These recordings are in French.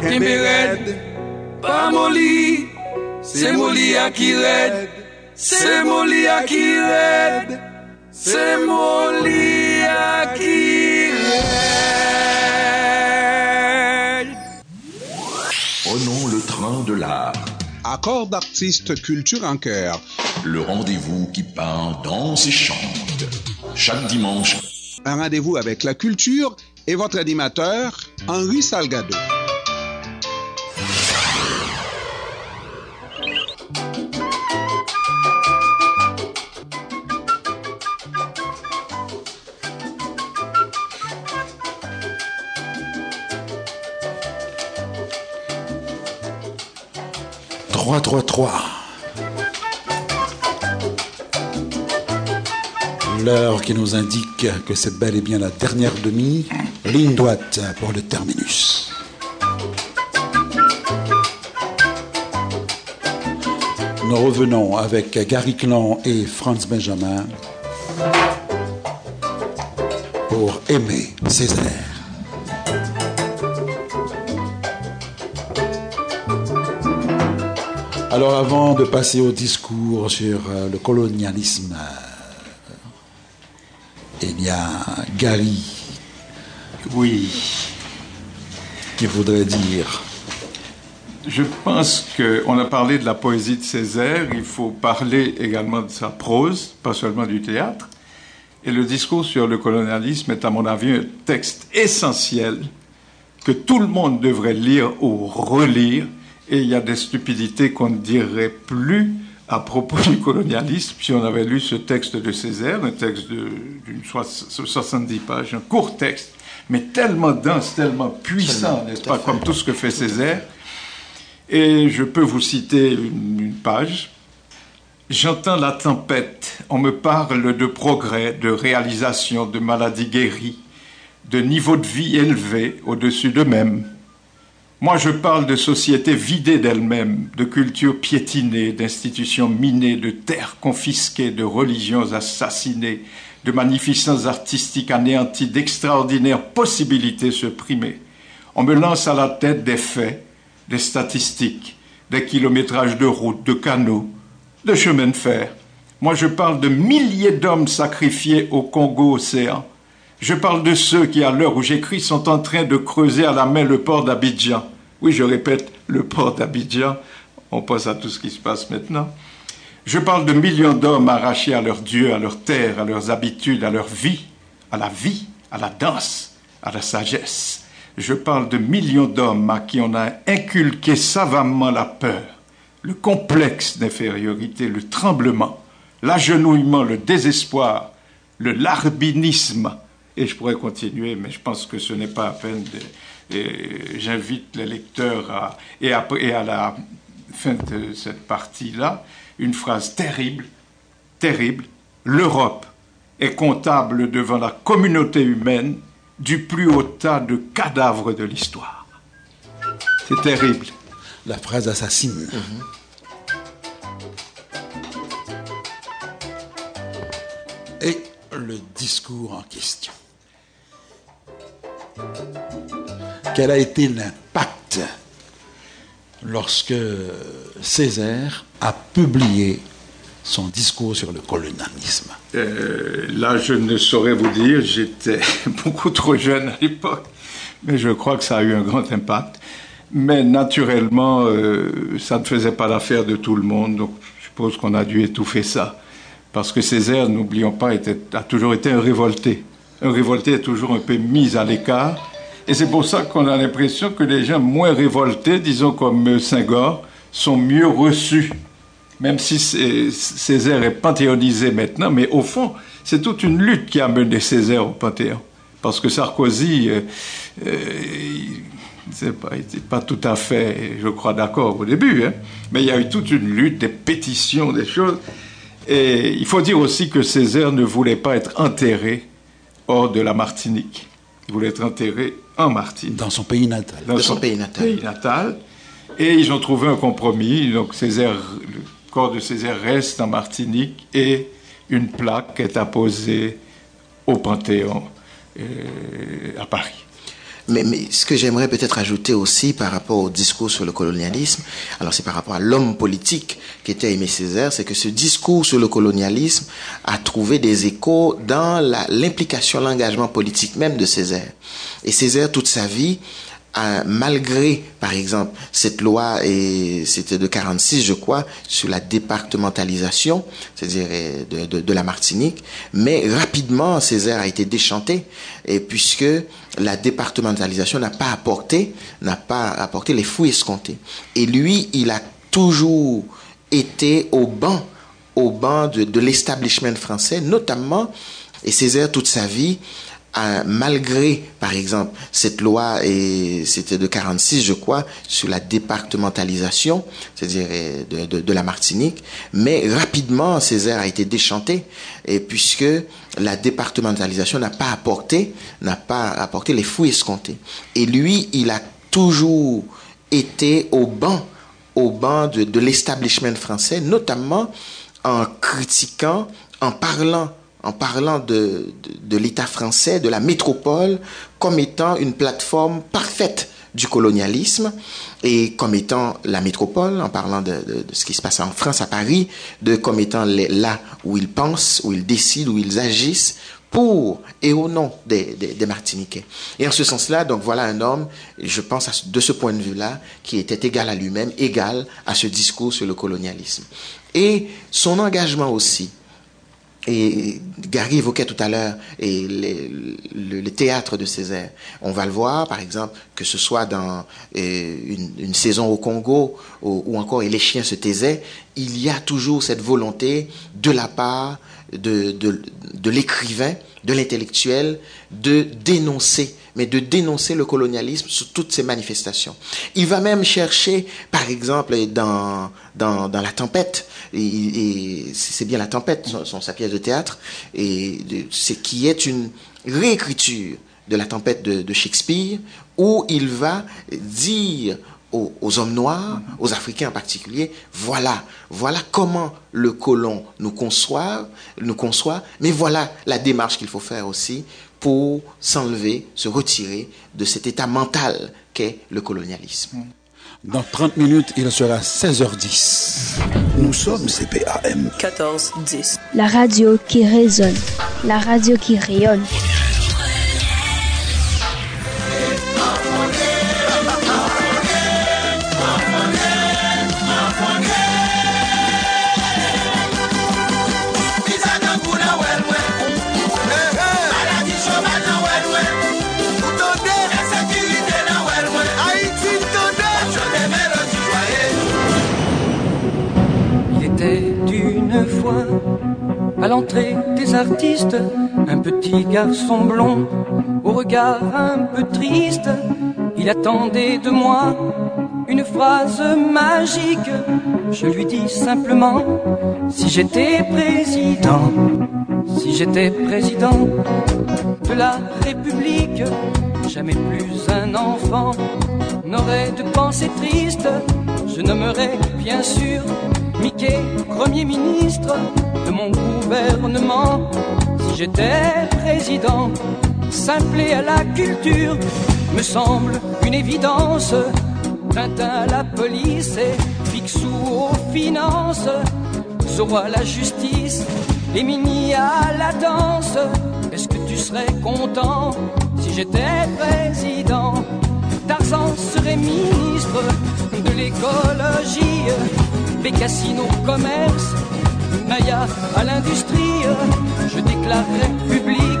Kembe red, pas molly, c'est molly à qui red, c'est molly à qui red, c'est molly à qui red. Prenons le train de l'art, Accord d'artistes culture en cœur. le rendez-vous qui peint, danse et chante. Chaque dimanche, Un rendez-vous avec la culture et votre animateur, Henri Salgado. Trois, trois, trois. L'heure qui nous indique que c'est bel et bien la dernière demi, ligne droite pour le terminus. Nous revenons avec Gary Clan et Franz Benjamin pour aimer Césaire. Alors avant de passer au discours sur euh, le colonialisme, euh, eh bien, Gary, Oui, qui voudrait dire? Je pense qu'on a parlé de la poésie de Césaire, il faut parler également de sa prose, pas seulement du théâtre. Et le discours sur le colonialisme est, à mon avis, un texte essentiel que tout le monde devrait lire ou relire. Et il y a des stupidités qu'on ne dirait plus à propos du colonialisme si on avait lu ce texte de Césaire, un texte d'une soix- 70 pages, un court texte, mais tellement dense, tellement puissant, n'est-ce pas, comme tout ce que fait Césaire. Et je peux vous citer une, une page. J'entends la tempête, on me parle de progrès, de réalisation, de maladies guéries, de niveau de vie élevé au-dessus d'eux-mêmes. Moi, je parle de sociétés vidées d'elles-mêmes, de cultures piétinées, d'institutions minées, de terres confisquées, de religions assassinées, de magnificences artistiques anéanties, d'extraordinaires possibilités supprimées. On me lance à la tête des faits, des statistiques, des kilométrages de routes, de canaux, de chemins de fer. Moi, je parle de milliers d'hommes sacrifiés au Congo-Océan. Je parle de ceux qui, à l'heure où j'écris, sont en train de creuser à la main le port d'Abidjan. Oui, je répète, le port d'Abidjan. On pense à tout ce qui se passe maintenant. Je parle de millions d'hommes arrachés à leur Dieu, à leur terre, à leurs habitudes, à leur vie, à la vie, à la danse, à la sagesse. Je parle de millions d'hommes à qui on a inculqué savamment la peur, le complexe d'infériorité, le tremblement, l'agenouillement, le désespoir, le larbinisme. Et je pourrais continuer, mais je pense que ce n'est pas à peine de... et J'invite les lecteurs à... Et, à... et à la fin de cette partie-là, une phrase terrible, terrible. L'Europe est comptable devant la communauté humaine du plus haut tas de cadavres de l'histoire. C'est terrible. la phrase assassine. Et le discours en question. Quel a été l'impact lorsque Césaire a publié son discours sur le colonialisme? Euh, là, je ne saurais vous dire, j'étais beaucoup trop jeune à l'époque, mais je crois que ça a eu un grand impact. Mais naturellement, euh, ça ne faisait pas l'affaire de tout le monde, donc je suppose qu'on a dû étouffer ça. Parce que Césaire, n'oublions pas, a toujours été un révolté. Révolté est toujours un peu mis à l'écart. Et c'est pour ça qu'on a l'impression que les gens moins révoltés, disons comme euh, Senghor, sont mieux reçus même si Cé- Césaire est panthéonisé maintenant, mais au fond, c'est toute une lutte qui a mené Césaire au Panthéon. Parce que Sarkozy, euh, euh, il c'est pas, n'était pas tout à fait, je crois, d'accord au début, hein. mais il y a eu toute une lutte, des pétitions, des choses. Et il faut dire aussi que Césaire ne voulait pas être enterré hors de la Martinique. Il voulait être enterré en Martinique dans son pays natal. dans son pays natal. pays natal. Et ils ont trouvé un compromis. Donc Césaire, le corps de Césaire reste en Martinique et une plaque est apposée au Panthéon euh, à Paris. Mais, mais ce que j'aimerais peut-être ajouter aussi par rapport au discours sur le colonialisme, alors c'est par rapport à l'homme politique qui était Aimé Césaire, c'est que ce discours sur le colonialisme a trouvé des échos dans l'implication, l'engagement politique même de Césaire. Et Césaire, toute sa vie, malgré, par exemple, cette loi, et c'était de 46, je crois, sur la départementalisation, c'est-à-dire euh, de, la Martinique, mais rapidement, Césaire a été déchanté, puisque la départementalisation n'a pas apporté, n'a pas apporté les fouilles escomptés. Et lui, il a toujours été au banc, au banc de, de l'establishment français, notamment, et Césaire, toute sa vie, malgré, par exemple, cette loi, et c'était de 46, je crois, sur la départementalisation, c'est-à-dire euh, de, la Martinique, mais rapidement, Césaire a été déchanté, puisque la départementalisation n'a pas apporté, n'a pas apporté les fouilles escomptés. Et lui, il a toujours été au banc, au banc de, de l'establishment français, notamment en critiquant, en parlant en parlant de, de, l'État français, de la métropole, comme étant une plateforme parfaite du colonialisme et comme étant la métropole, en parlant de, de, ce qui se passe en France, à Paris, de comme étant là où ils pensent, où ils décident, où ils agissent pour et au nom des, des, Martiniquais. Et en ce sens-là, donc voilà un homme, je pense de ce point de vue-là, qui était égal à lui-même, égal à ce discours sur le colonialisme. Et son engagement aussi, et Gary évoquait tout à l'heure le, théâtre de Césaire. On va le voir, par exemple, que ce soit dans euh, une, saison au Congo ou, encore Et les chiens se taisaient, il y a toujours cette volonté de la part de l'écrivain, de l'intellectuel, de dénoncer mais de dénoncer le colonialisme sous toutes ses manifestations. Il va même chercher, par exemple, dans, dans, La Tempête, et, c'est bien La Tempête, son, sa pièce de théâtre, et c'est qui est une réécriture de La Tempête de, de Shakespeare, où il va dire aux, aux, hommes noirs, aux Africains en particulier, voilà, voilà comment le colon nous conçoit, nous conçoit, mais voilà la démarche qu'il faut faire aussi pour s'enlever, se retirer de cet état mental qu'est le colonialisme. Dans 30 minutes, il sera 16h10. Nous sommes CPAM 14-10. La radio qui résonne, la radio qui rayonne. L'entrée des artistes, un petit garçon blond, au regard un peu triste, il attendait de moi une phrase magique. Je lui dis simplement, si j'étais président, si j'étais président de la République, jamais plus un enfant n'aurait de pensée triste. Je nommerais bien sûr Mickey, Premier ministre mon gouvernement. Si j'étais président, simple à la culture, me semble une évidence. Tintin à la police et Picsou aux finances. Zorro à la justice et Mini à la danse. Est-ce que tu serais content si j'étais président? Tarzan serait ministre de l'écologie Bécassine au commerce, Maya à l'industrie, je déclarerai public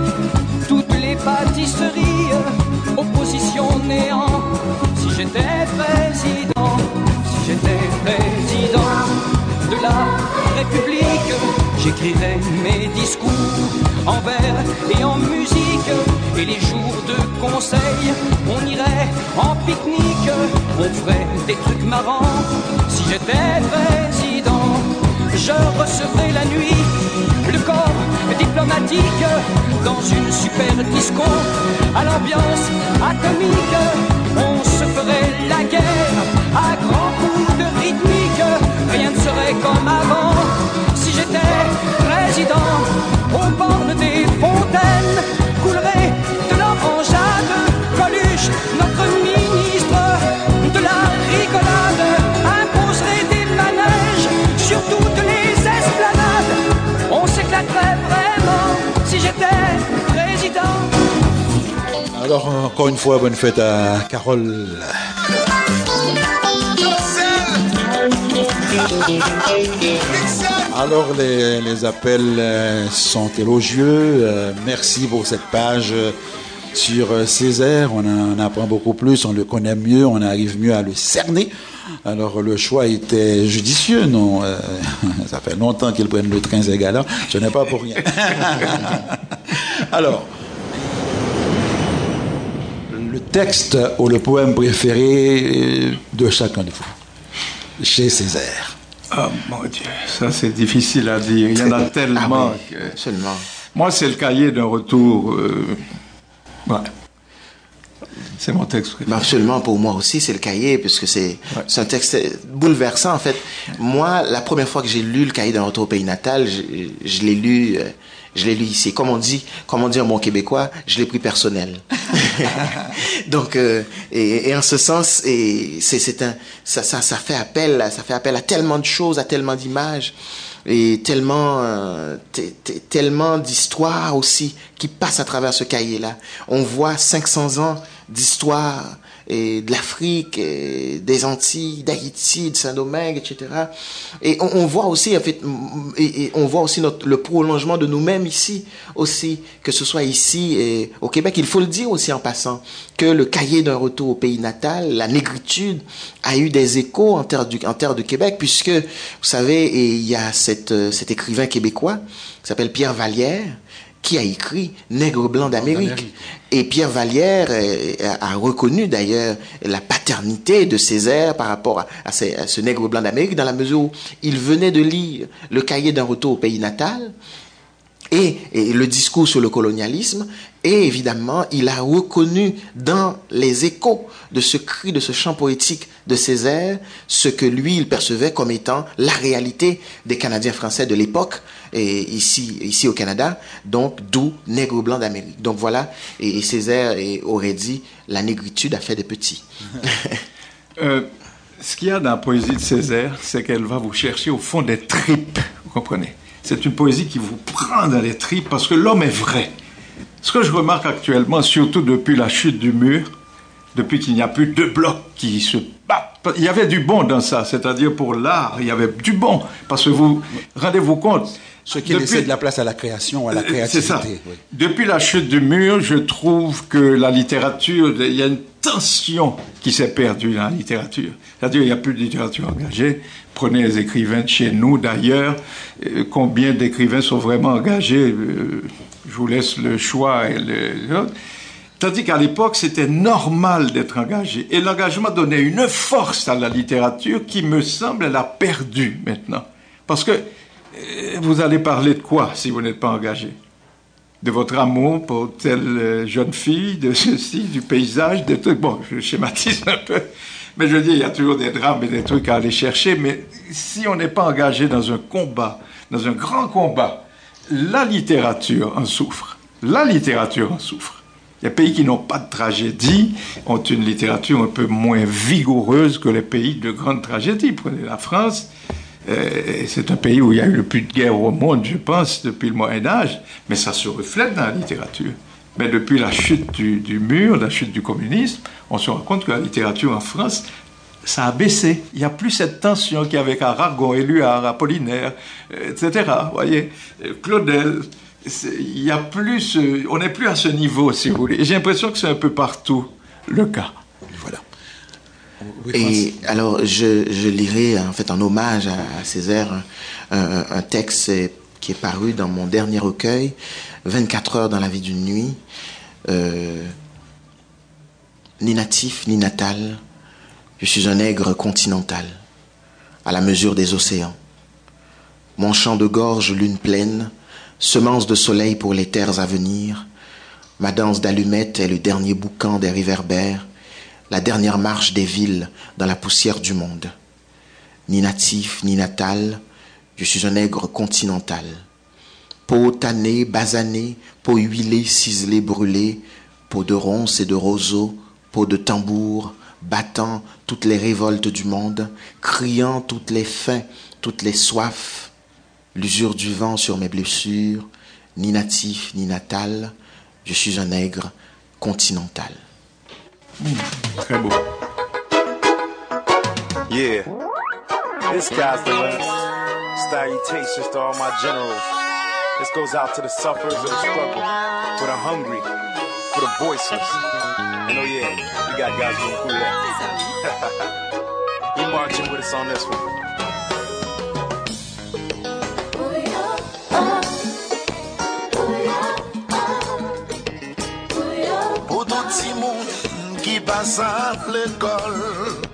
toutes les pâtisseries, opposition néant, si j'étais président, si j'étais président de la République, j'écrirais mes discours en vers et en musique, et les jours de conseil, on irait en pique-nique, on ferait des trucs marrants. J'étais président, je recevrais la nuit le corps diplomatique dans une super disco à l'ambiance atomique. On se ferait la guerre à grands coups de rythmique. Rien ne serait comme avant si j'étais président. Aux bornes des fontaines coulerait de l'orangeade, Coluche Alors, encore une fois, bonne fête à Carole. Alors, les, appels euh, sont élogieux. Euh, merci pour cette page euh, sur Césaire. On, en apprend beaucoup plus, on le connaît mieux, on arrive mieux à le cerner. Alors, le choix était judicieux, non Ça fait longtemps qu'ils prennent le train, gars-là. Ce n'est pas pour rien. Alors, texte ou le poème préféré de chacun de vous, chez Césaire Oh mon Dieu, ça c'est difficile à dire. Il y en a tellement. Ah Seulement. Moi, c'est le cahier d'un retour. Euh, ouais. C'est mon texte. Absolument, pour moi aussi, c'est le cahier, puisque c'est un texte bouleversant, en fait. Moi, la première fois que j'ai lu le cahier d'un retour au pays natal, je, l'ai lu, euh, je l'ai lu ici. Comme on dit, comme on dit en bon québécois, je l'ai pris personnel. Donc, euh, et, en ce sens, et c'est un, ça, ça, ça fait appel, ça fait appel à tellement de choses, à tellement d'images et tellement, euh, tellement d'histoires aussi qui passent à travers ce cahier-là. On voit 500 ans d'histoire et de l'Afrique, des Antilles, d'Haïti, de Saint-Domingue, etc. Et on, voit aussi, en fait, et, on voit aussi notre, le prolongement de nous-mêmes ici aussi, que ce soit ici et au Québec. Il faut le dire aussi en passant que le cahier d'un retour au pays natal, la négritude, a eu des échos en terre, du, en terre de Québec, puisque, vous savez, il y a cette, cet écrivain québécois qui s'appelle Pierre Vallière, qui a écrit Nègre blanc d'Amérique. Et Pierre Vallière euh, a reconnu d'ailleurs la paternité de Césaire par rapport à, ce, Nègre blanc d'Amérique, dans la mesure où il venait de lire le cahier d'un retour au pays natal, et, le discours sur le colonialisme, et évidemment, il a reconnu dans les échos de ce cri, de ce chant poétique de Césaire, ce que lui, il percevait comme étant la réalité des Canadiens français de l'époque, et ici, ici au Canada, donc d'où nègre blanc d'Amérique. Donc voilà, et, Césaire aurait dit, la négritude a fait des petits. Euh, ce qu'il y a dans la poésie de Césaire, c'est qu'elle va vous chercher au fond des tripes, vous comprenez? C'est une poésie qui vous prend dans les tripes parce que l'homme est vrai. Ce que je remarque actuellement, surtout depuis la chute du mur, depuis qu'il n'y a plus deux blocs qui se battent, il y avait du bon dans ça, c'est-à-dire pour l'art, il y avait du bon. Parce que vous rendez-vous compte. Ce qui laissait de la place à la création, à la créativité. C'est ça. Depuis la chute du mur, je trouve que la littérature, il y a une tension qui s'est perdue dans la littérature. C'est-à-dire, il n'y a plus de littérature engagée. Prenez les écrivains de chez nous, d'ailleurs. Euh, combien d'écrivains sont vraiment engagés? Euh, Je vous laisse le choix. Et le, Tandis qu'à l'époque, c'était normal d'être engagé. Et l'engagement donnait une force à la littérature qui, me semble, elle a perdu maintenant. Parce que euh, vous allez parler de quoi si vous n'êtes pas engagé? De votre amour pour telle jeune fille, de ceci, du paysage, des trucs. Bon, je schématise un peu. Mais je dis, il y a toujours des drames et des trucs à aller chercher, mais si on n'est pas engagé dans un combat, dans un grand combat, la littérature en souffre. La littérature en souffre. Les pays qui n'ont pas de tragédie ont une littérature un peu moins vigoureuse que les pays de grande tragédie. Prenez la France, euh, c'est un pays où il y a eu le plus de guerres au monde, je pense, depuis le Moyen Âge, mais ça se reflète dans la littérature. Mais depuis la chute du, mur, la chute du communisme, on se rend compte que la littérature en France, ça a baissé. Il n'y a plus cette tension qu'il y avait avec Aragon, Éluard, Apollinaire, euh, etc. Vous voyez, euh, Claudel. Il y a plus, on n'est plus à ce niveau, si vous voulez. Et j'ai l'impression que c'est un peu partout le cas. Voilà. Et alors, je, lirai en fait en hommage à, Césaire un, texte qui est paru dans mon dernier recueil, 24 heures dans la vie d'une nuit, euh, ni natif ni natal, je suis un nègre continental, à la mesure des océans. Mon chant de gorge lune pleine, semence de soleil pour les terres à venir, ma danse d'allumettes est le dernier boucan des réverbères, la dernière marche des villes dans la poussière du monde. Ni natif ni natal, je suis un nègre continental peau tannée, basanée, peau huilée, ciselée, brûlée, peau de ronces et de roseaux, peau de tambour, battant toutes les révoltes du monde, criant toutes les fins, toutes les soifs, l'usure du vent sur mes blessures, ni natif ni natal, je suis un nègre continentale. Très beau. Yeah. This guy's the last. Salutations to all my generals. This goes out to the sufferers of the struggle, for the hungry, for the voiceless. And oh yeah, we got guys doing cool that. he marching with us on this one. Passe à l'école.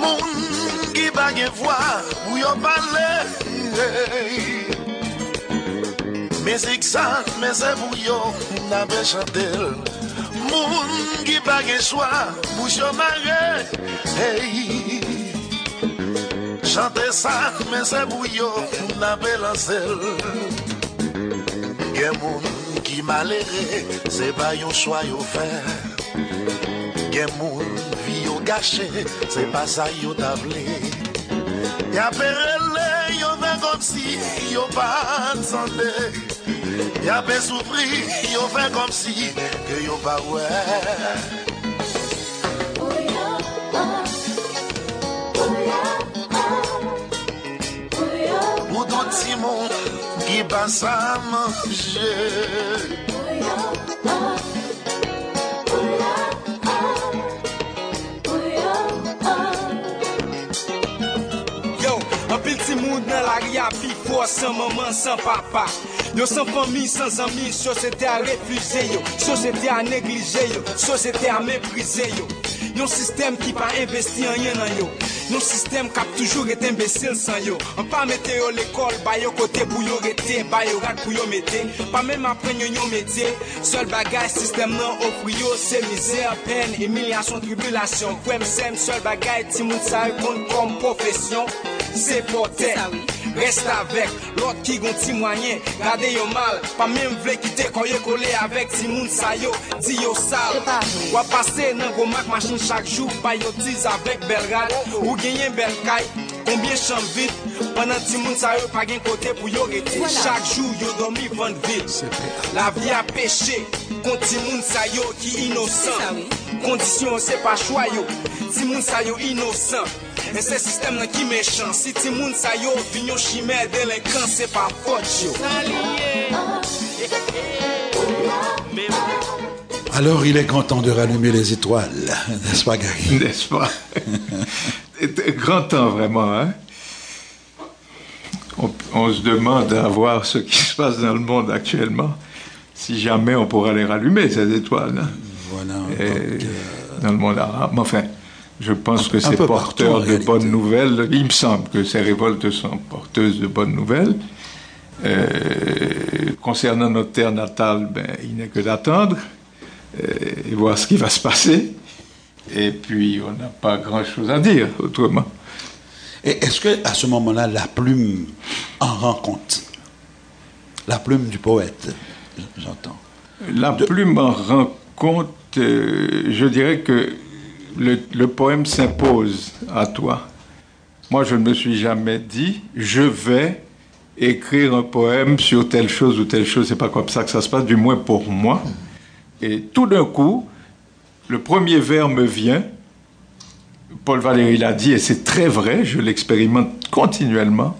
Moun qui pa gen voix ou yo Musique ça, mais c'est pour yo Moun marre Hey Chante ça, mais c'est pour yo n'avait lancé Gen moun qui malheureux, c'est pas yon choix yo fait Gen moun vi yo gâché, c'est pas ça yo tablé Ya perele, yo fait comme si yo pas santé Ya pe souffri, yo fait comme si que yo pas ouais maman Ki pa sa manje Ou ya Yo, an pil ti moun nan la ri api Fwa san maman, san papa. Yo san fami, san zami, sosyete a refuze yo. Sosyete a neglije yo, sosyete a meprize yo. Yon sistem ki pa investi an yen nan yo. Yon sistem kap toujou rete imbesil san yo. An pa mete yo l'ekol, ba yo kote pou yo rete Ba yo rat pou yo mete, pa men apren yo yon mete Sol bagay sistem nan ofri yo se mizer, pen, emilyasyon, tribulasyon Kwem sem, sol bagay ti moun sa yo kon kom profesyon Se pote, reste avek Lot ki gon ti mwanyen, gade yo mal. Pa men vle kite kon yo kole avek Ti moun sa yo, di yo sal Wap pase nan go mak machin chak jou Bay yo tiz avek bel rad Ou genyen bel kay, konbyen chan vit Panan ti moun sa yo pa gen kote pou yo rete Chak jou yo domi van vit La vi a peche, kon ti moun sa yo ki inosan Kondisyon se pa chwa yo, ti moun sa yo inosan E se sistem nan ki mechan Si ti moun sa yo vinyo chimè Delinkan se pa fot yo Alors il est grand temps de rallumer les étoiles, n'est-ce pas Gary? N'est-ce pas? Grand temps vraiment, hein? On, on, se demande à voir ce qui se passe dans le monde actuellement, si jamais on pourra les rallumer, ces étoiles. Hein? Voilà. Et donc, euh... Dans le monde arabe. Enfin, je pense que c'est porteur de bonnes nouvelles. Il me semble que ces révoltes sont porteuses de bonnes nouvelles. Euh, concernant notre terre natale, ben, il n'est que d'attendre euh, et voir ce qui va se passer. Et puis, on n'a pas grand-chose à dire autrement. Et est-ce que à ce moment-là, la plume en rend compte? La plume du poète, j'entends. La de... plume en rend compte, euh, je dirais que le, poème s'impose à toi. Moi, je ne me suis jamais dit, je vais écrire un poème sur telle chose ou telle chose. C'est pas comme ça que ça se passe, du moins pour moi. Et tout d'un coup, le premier vers me vient. Paul Valéry l'a dit, et c'est très vrai, je l'expérimente continuellement.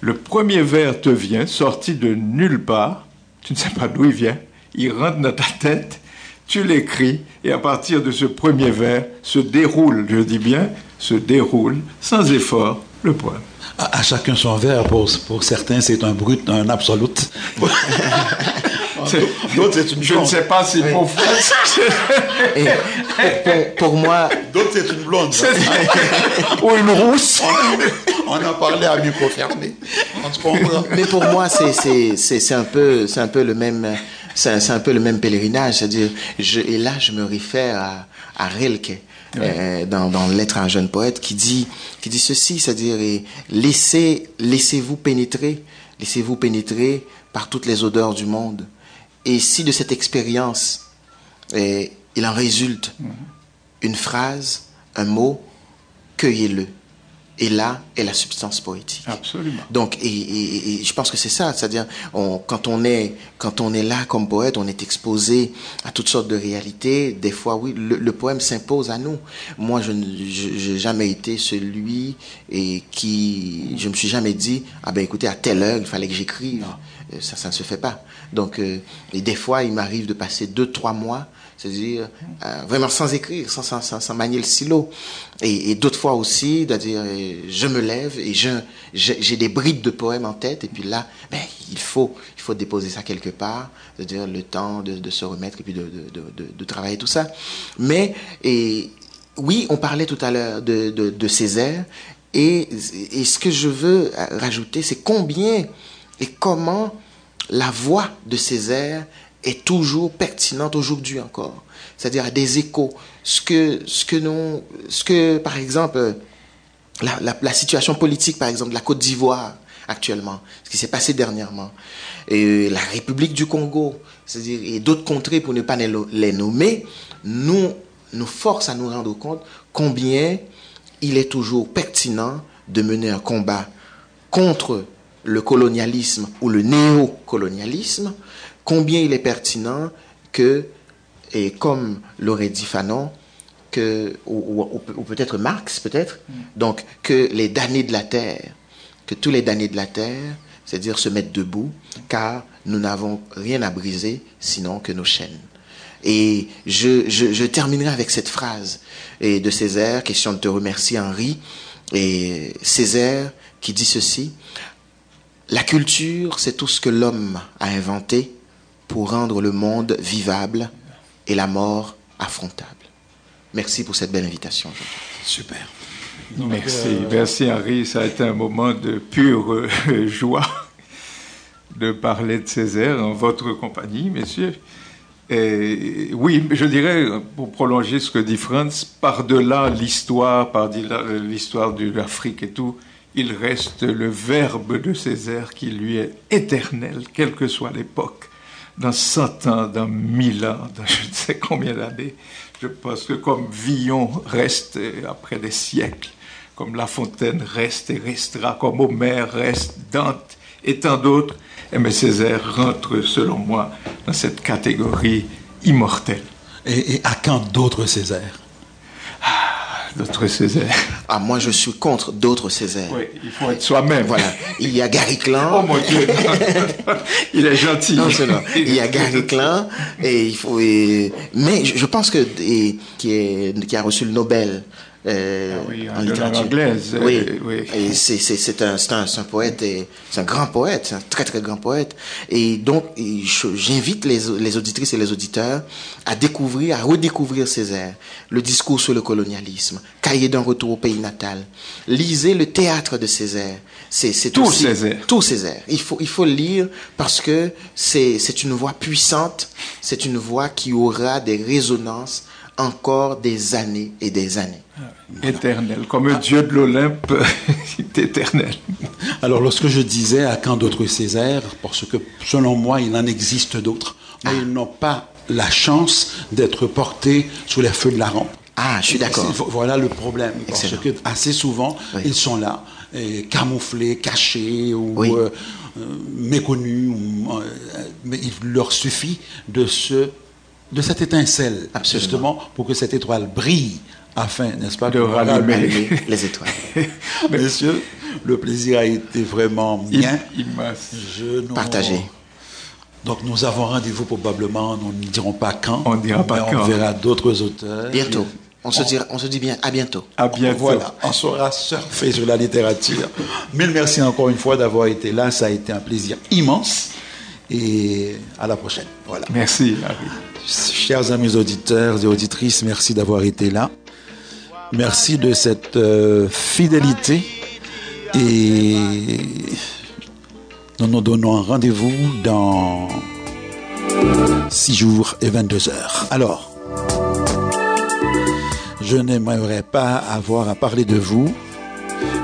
Le premier vers te vient, sorti de nulle part. Tu ne sais pas d'où il vient. Il rentre dans ta tête tu l'écris, et à partir de ce premier vers se déroule, je dis bien, se déroule, sans effort, le poème. À, à chacun son vers, pour, pour certains c'est un brut, un absolu. D'autres c'est une Je blonde. ne sais pas si oui. pour Et pour, pour, moi. D'autres c'est une blonde. Ou une rousse. On, on en parlait à micro fermé. On se comprend. Mais pour moi, c'est un, peu, un peu le même c'est un peu le même pèlerinage, c'est-à-dire, je, et là je me réfère à, à Rilke, euh, dans, dans Lettre à un jeune poète, qui dit, qui dit ceci, c'est-à-dire, laissez, laissez-vous pénétrer, laissez-vous pénétrer par toutes les odeurs du monde. Et si de cette expérience, euh, il en résulte mm -hmm. une phrase, un mot, cueillez-le Et là est la substance poétique. Absolument. Donc, et, et- et je pense que c'est ça, c'est-à-dire, on- quand on est, quand on est là comme poète, on est exposé à toutes sortes de réalités. Des fois, oui, le, le poème s'impose à nous. Moi, je n'ai jamais été celui et qui, je me suis jamais dit, ah ben écoutez, à telle heure, il fallait que j'écrive. Euh, Ça, ça ne se fait pas. Donc, euh, et des fois, il m'arrive de passer deux, trois mois, c'est-à-dire euh, vraiment sans écrire, sans, manier le stylo. Et, d'autres fois aussi, c'est-à-dire, euh, je me lève et je, j'ai des bribes de poèmes en tête, et puis là, ben, il faut, il faut déposer ça quelque part, c'est-à-dire le temps de, se remettre et puis de, de, de travailler tout ça. Mais, et, oui, on parlait tout à l'heure de, de, de Césaire, et, et ce que je veux euh, rajouter, c'est combien et comment la voix de Césaire est toujours pertinente aujourd'hui encore. C'est-à-dire à des échos. Ce que, ce que nous, ce que, par exemple, la, situation politique, par exemple, de la Côte d'Ivoire actuellement, ce qui s'est passé dernièrement, et la République du Congo, c'est-à-dire et d'autres contrées pour ne pas les nommer, nous nous force à nous rendre compte combien il est toujours pertinent de mener un combat contre le colonialisme ou le néocolonialisme, combien il est pertinent que, et comme l'aurait dit Fanon, que, ou, ou- ou peut-être Marx, peut-être, donc que les damnés de la terre, que tous les damnés de la terre, c'est-à-dire se mettent debout, car nous n'avons rien à briser sinon que nos chaînes. Et je, je, je terminerai avec cette phrase et de Césaire, question de te remercier Henri, et Césaire qui dit ceci, la culture, c'est tout ce que l'homme a inventé pour rendre le monde vivable et la mort affrontable. Merci pour cette belle invitation. Super. Merci, euh, merci Henri. Ça a été un moment de pure euh, joie de parler de Césaire en votre compagnie, messieurs. Et oui, je dirais, pour prolonger ce que dit Franz, par-delà l'histoire, par-delà l'histoire de l'Afrique et tout, il reste le verbe de Césaire qui lui est éternel, quelle que soit l'époque. Dans cent ans, dans mille ans, dans je ne sais combien d'années, je pense que comme Villon reste après des siècles, comme La Fontaine reste et restera, comme Homère reste, Dante et tant d'autres, et mais Césaire rentre, selon moi, dans cette catégorie immortelle. Et, et à quand d'autres Césaire D'autres Césaire. Ah, moi, je suis contre d'autres Césaire. Oui, il faut être soi-même. Voilà. Il y a Gary Klein. Oh mon Dieu, il est gentil. Non, c'est non. Il y a Gary Klein et il faut. et- mais je, je pense que et, qui est qui a reçu le Nobel. Euh, Ah oui, en en langue littérature. anglaise, euh, Oui, oui. Et c'est un poète c'est un grand poète, c'est un très très grand poète. Et donc j'invite les les auditrices et les auditeurs à découvrir, à redécouvrir Césaire, le discours sur le colonialisme, cahier d'un retour au pays natal. Lisez le théâtre de Césaire. C'est Tout aussi- Césaire. tout Césaire. Il faut, il faut le lire parce que c'est c'est une voix puissante, c'est une voix qui aura des résonances encore des années et des années. Éternel, comme un dieu de l'Olympe, est éternel. Alors, lorsque je disais à quand d'autres Césaire, parce que selon moi, il en existe d'autres, mais ils n'ont pas la chance d'être portés sous les feux de la rampe. Ah, je suis d'accord. Voilà le problème. Parce Excellent. que assez souvent, Oui. ils sont là, et camouflés, cachés ou Oui. euh, euh, méconnus. ou, euh, mais il leur suffit de ce de cette étincelle, Absolument. justement, pour que cette étoile brille, afin, n'est-ce pas, De rallumer. Allumer les étoiles. Messieurs, le plaisir a été vraiment mien. Immense. Nous- Partagé. Donc nous avons rendez-vous probablement, nous ne dirons pas quand. On dira pas mais quand. On verra d'autres auteurs. Bientôt. On se, dira, on se dit bien à bientôt. À bientôt. Voilà, on saura surfer sur la littérature. Mille merci encore une fois d'avoir été là. Ça a été un plaisir immense. Et à la prochaine. Voilà. Merci. Chers amis auditeurs et auditrices, merci d'avoir été là. Merci de cette euh, fidélité. Et nous nous donnons rendez-vous dans 6 jours et 22 heures. Alors, je n'aimerais pas avoir à parler de vous.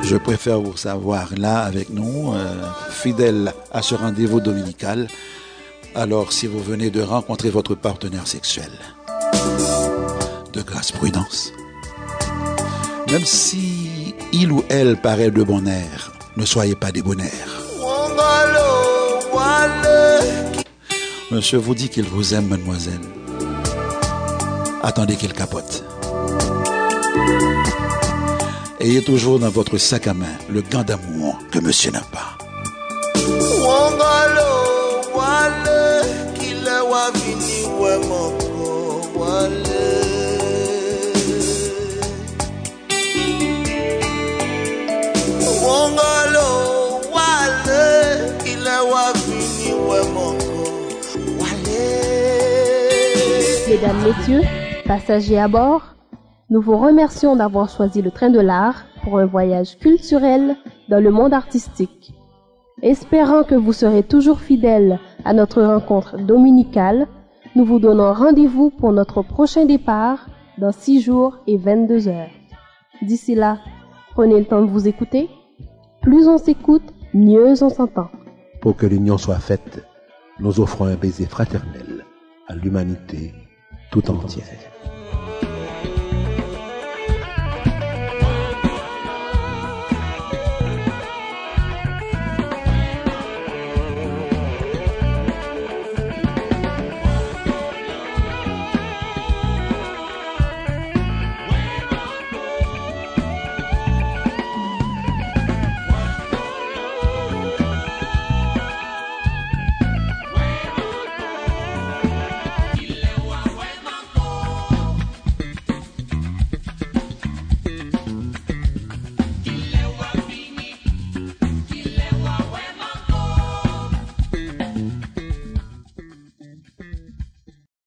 Je préfère vous savoir là avec nous, euh, fidèles à ce rendez-vous dominical. Alors, si vous venez de rencontrer votre partenaire sexuel, de grâce prudence. Même si il ou elle paraît de bon air, ne soyez pas débonnaire. Monsieur vous dit qu'il vous aime, mademoiselle. Attendez qu'il capote. Ayez toujours dans votre sac à main le gant d'amour que monsieur n'a pas. Mesdames, Messieurs, passagers à bord, nous vous remercions d'avoir choisi le train de l'art pour un voyage culturel dans le monde artistique. Espérant que vous serez toujours fidèles à notre rencontre dominicale, nous vous donnons rendez-vous pour notre prochain départ dans 6 jours et 22 heures. D'ici là, prenez le temps de vous écouter. Plus on s'écoute, mieux on s'entend. Pour que l'union soit faite, nous offrons un baiser fraternel à l'humanité tout entière.